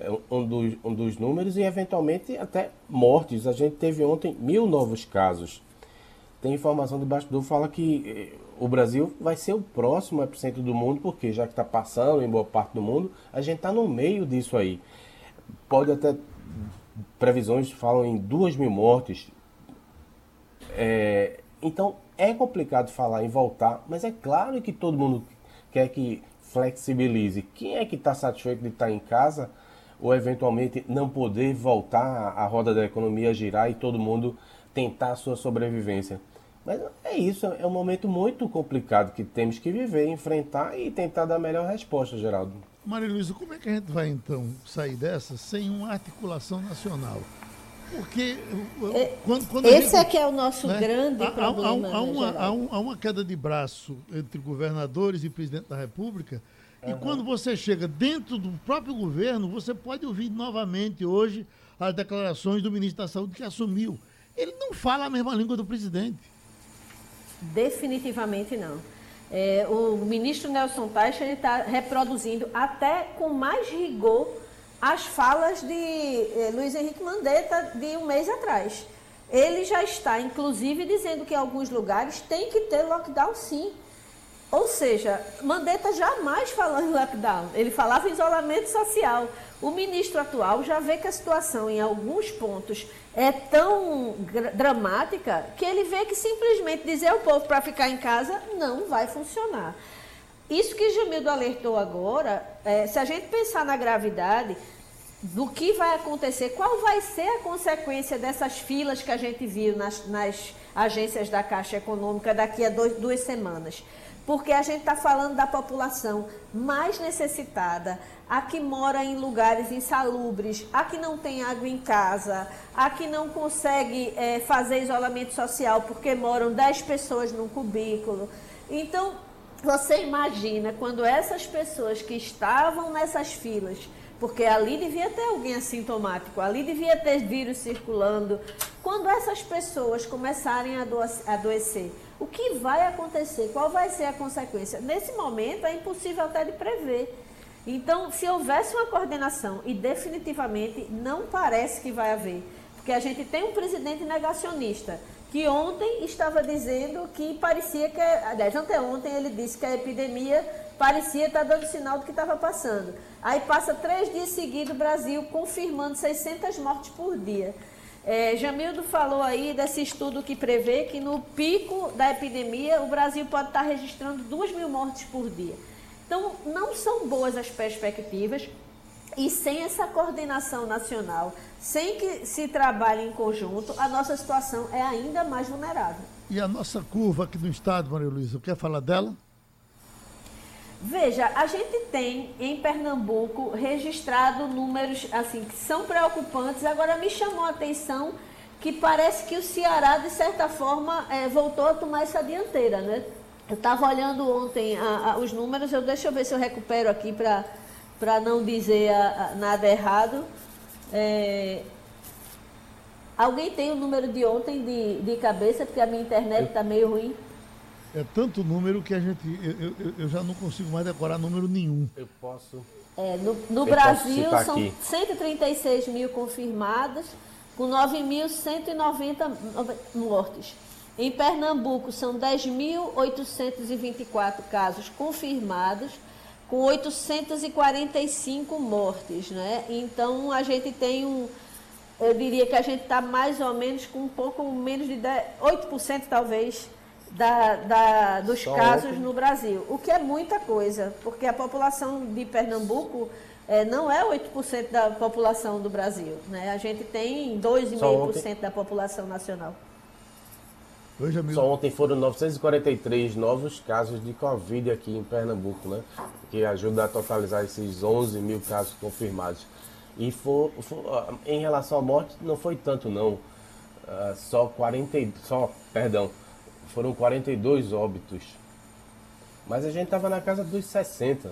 é, um dos, um dos números e eventualmente até mortes. A gente teve ontem mil novos casos. Tem informação de bastidor fala que eh, o Brasil vai ser o próximo epicentro do mundo, porque já que está passando em boa parte do mundo, a gente está no meio disso aí. Pode até. Previsões falam em duas mil mortes. É, então é complicado falar em voltar, mas é claro que todo mundo quer que flexibilize. Quem é que está satisfeito de estar tá em casa ou eventualmente não poder voltar a roda da economia girar e todo mundo tentar a sua sobrevivência? Mas é isso, é um momento muito complicado que temos que viver, enfrentar e tentar dar a melhor resposta, Geraldo. Maria Luísa, como é que a gente vai então sair dessa sem uma articulação nacional? Porque é, quando, quando esse gente, é que é o nosso né, grande há, problema. Há, há, uma, há, um, há, uma, queda de braço entre governadores e presidente da República. Uhum. E quando você chega dentro do próprio governo, você pode ouvir novamente hoje as declarações do ministro da Saúde que assumiu. Ele não fala a mesma língua do presidente. Definitivamente não. É, o ministro Nelson Taixa está reproduzindo até com mais rigor as falas de eh, Luiz Henrique Mandetta de um mês atrás. Ele já está, inclusive, dizendo que em alguns lugares tem que ter lockdown sim. Ou seja, Mandetta jamais falou em lockdown, ele falava em isolamento social. O ministro atual já vê que a situação em alguns pontos é tão dramática que ele vê que simplesmente dizer ao povo para ficar em casa não vai funcionar. Isso que Jamildo alertou agora, é, se a gente pensar na gravidade do que vai acontecer, qual vai ser a consequência dessas filas que a gente viu nas, nas agências da Caixa Econômica daqui a dois, duas semanas porque a gente está falando da população mais necessitada, a que mora em lugares insalubres, a que não tem água em casa, a que não consegue é, fazer isolamento social porque moram 10 pessoas num cubículo. Então, você imagina quando essas pessoas que estavam nessas filas, porque ali devia ter alguém assintomático, ali devia ter vírus circulando, quando essas pessoas começarem a adoecer o que vai acontecer? Qual vai ser a consequência? Nesse momento é impossível até de prever. Então, se houvesse uma coordenação, e definitivamente não parece que vai haver, porque a gente tem um presidente negacionista, que ontem estava dizendo que parecia que, aliás, anteontem ele disse que a epidemia parecia estar dando sinal do que estava passando. Aí passa três dias seguidos o Brasil confirmando 600 mortes por dia. É, Jamildo falou aí desse estudo que prevê que no pico da epidemia o Brasil pode estar registrando 2 mil mortes por dia. Então, não são boas as perspectivas e sem essa coordenação nacional, sem que se trabalhe em conjunto, a nossa situação é ainda mais vulnerável. E a nossa curva aqui no estado, Maria Luísa, quer falar dela? Veja, a gente tem em Pernambuco registrado números assim que são preocupantes. Agora me chamou a atenção que parece que o Ceará, de certa forma, é, voltou a tomar essa dianteira, né? Eu estava olhando ontem a, a, os números, eu, deixa eu ver se eu recupero aqui para não dizer a, nada errado. É, alguém tem o número de ontem de, de cabeça, porque a minha internet está meio ruim é tanto número que a gente. Eu, eu, eu, já não consigo mais decorar número nenhum. Eu posso. É, no, no Brasil são aqui. 136 mil confirmadas, com 9.190 mortes. Em Pernambuco são 10.824 casos confirmados, com 845 mortes. Né? Então a gente tem um. Eu diria que a gente está mais ou menos com um pouco menos de 10, 8% talvez da, da, dos Só casos ontem. no Brasil, o que é muita coisa, porque a população de Pernambuco é, não é 8% da população do Brasil. Né? A gente tem 2,5% da população nacional. Hoje, Só ontem foram 943 novos casos de Covid aqui em Pernambuco, né? Que ajuda a totalizar esses 11 mil casos confirmados. E for, for, em relação à morte, não foi tanto não. Uh, só 40, só, perdão, foram 42 óbitos. Mas a gente estava na casa dos 60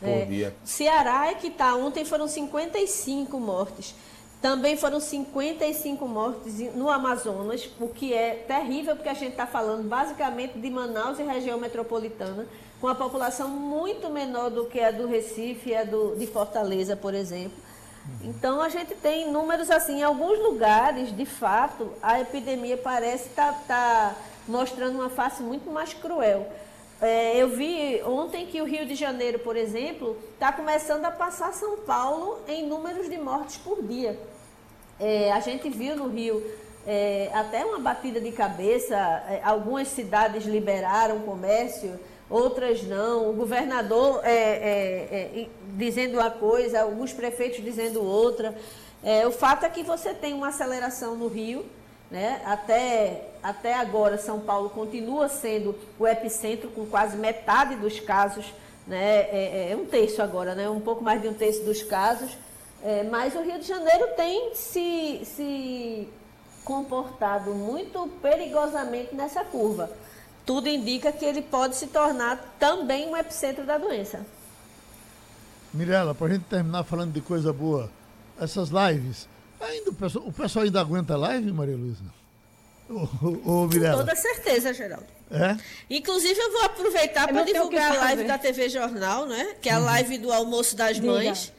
por é, dia. Ceará é que tá, ontem foram 55 mortes. Também foram 55 mortes no Amazonas, o que é terrível, porque a gente está falando basicamente de Manaus e região metropolitana, com a população muito menor do que a do Recife e a do, de Fortaleza, por exemplo. Então a gente tem números assim, em alguns lugares, de fato, a epidemia parece estar tá, tá mostrando uma face muito mais cruel. É, eu vi ontem que o Rio de Janeiro, por exemplo, está começando a passar São Paulo em números de mortes por dia. É, a gente viu no Rio é, até uma batida de cabeça, é, algumas cidades liberaram o comércio, outras não. O governador é, é, é, dizendo uma coisa, alguns prefeitos dizendo outra. o fato é que você tem uma aceleração no Rio, né? até, até agora São Paulo continua sendo o epicentro, com quase metade dos casos, né? é, um terço agora, né? um pouco mais de um terço dos casos. É, mas o Rio de Janeiro tem se, se comportado muito perigosamente nessa curva. Tudo indica que ele pode se tornar também um epicentro da doença. Mirela, para a gente terminar falando de coisa boa, essas lives, ainda o pessoal, o pessoal ainda aguenta live, Maria Luísa? Ô, ô, Mirela. Com toda certeza, Geraldo. É? Inclusive, eu vou aproveitar para divulgar a live da TV Jornal, né? Que é a uhum. live do Almoço das Mães.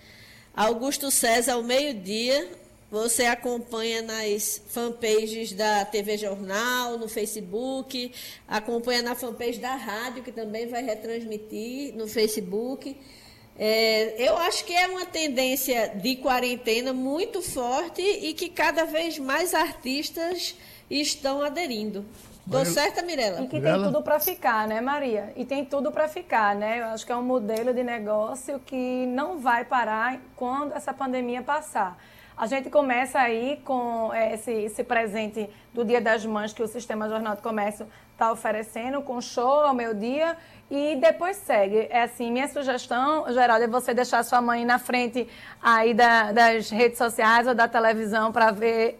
Augusto César, ao meio-dia, você acompanha nas fanpages da TV Jornal, no Facebook, acompanha na fanpage da rádio, que também vai retransmitir no Facebook. É, eu acho que é uma tendência de quarentena muito forte e que cada vez mais artistas estão aderindo. Tô certa, Mirella? E que Mirela? tem tudo para ficar, né, Maria? E tem tudo para ficar, né? Eu acho que é um modelo de negócio que não vai parar quando essa pandemia passar. A gente começa aí com é, esse, esse presente do Dia das Mães que o Sistema Jornal de Comércio está oferecendo, com show ao meio-dia, e depois segue. É assim, minha sugestão, Geraldo, é você deixar sua mãe na frente aí da, das redes sociais ou da televisão para ver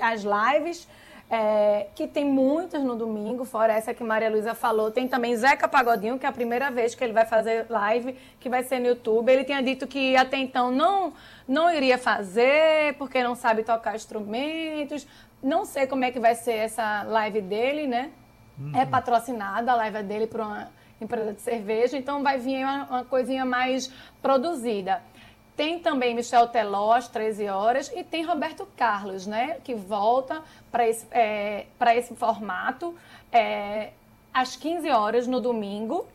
as lives é, que tem muitas no domingo, fora essa que Maria Luísa falou. Tem também Zeca Pagodinho, que é a primeira vez que ele vai fazer live, que vai ser no YouTube. Ele tinha dito que até então não, não iria fazer, porque não sabe tocar instrumentos. Não sei como é que vai ser essa live dele, né? Uhum. É patrocinada a live dele por uma empresa de cerveja, então vai vir uma, uma coisinha mais produzida. Tem também Michel Teló às 13 horas e tem Roberto Carlos, né, que volta para esse, é, esse formato é, às 15 horas no domingo.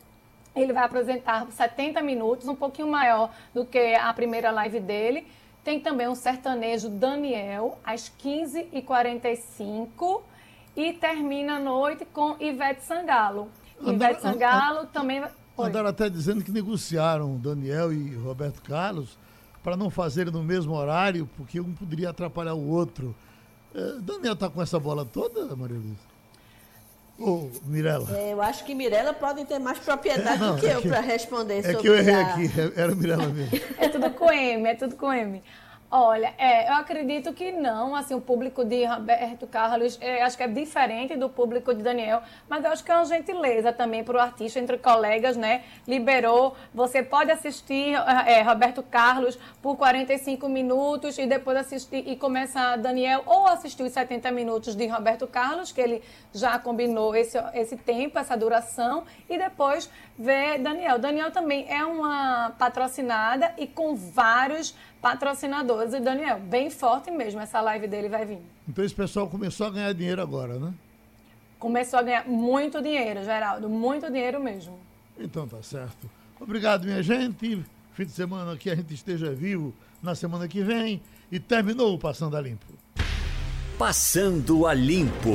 Ele vai apresentar 70 minutos, um pouquinho maior do que a primeira live dele. Tem também um sertanejo Daniel às 15h45 e termina a noite com Ivete Sangalo. Ivete Sangalo também. Andaram até dizendo que negociaram Daniel e Roberto Carlos para não fazerem no mesmo horário, porque um poderia atrapalhar o outro. É, Daniel está com essa bola toda, Maria Luísa? Ô, Mirella. É, eu acho que Mirella pode ter mais propriedade é, do que é eu para responder é sobre É que eu errei a... aqui, era Mirella mesmo. é tudo com M, é tudo com M. Olha, é, eu acredito que não. Assim, o público de Roberto Carlos, é, acho que é diferente do público de Daniel, mas eu acho que é uma gentileza também para o artista, entre colegas, né? Liberou. Você pode assistir é, Roberto Carlos por 45 minutos e depois assistir e começar Daniel, ou assistir os 70 minutos de Roberto Carlos, que ele já combinou esse, esse tempo, essa duração, e depois ver Daniel. Daniel também é uma patrocinada e com vários patrocinadores. E Daniel, bem forte mesmo, essa live dele vai vir. Então esse pessoal começou a ganhar dinheiro agora, né? Começou a ganhar muito dinheiro, Geraldo, muito dinheiro mesmo. Então tá certo. Obrigado, minha gente. Fim de semana que a gente esteja vivo na semana que vem. E terminou o Passando a Limpo. Passando a Limpo.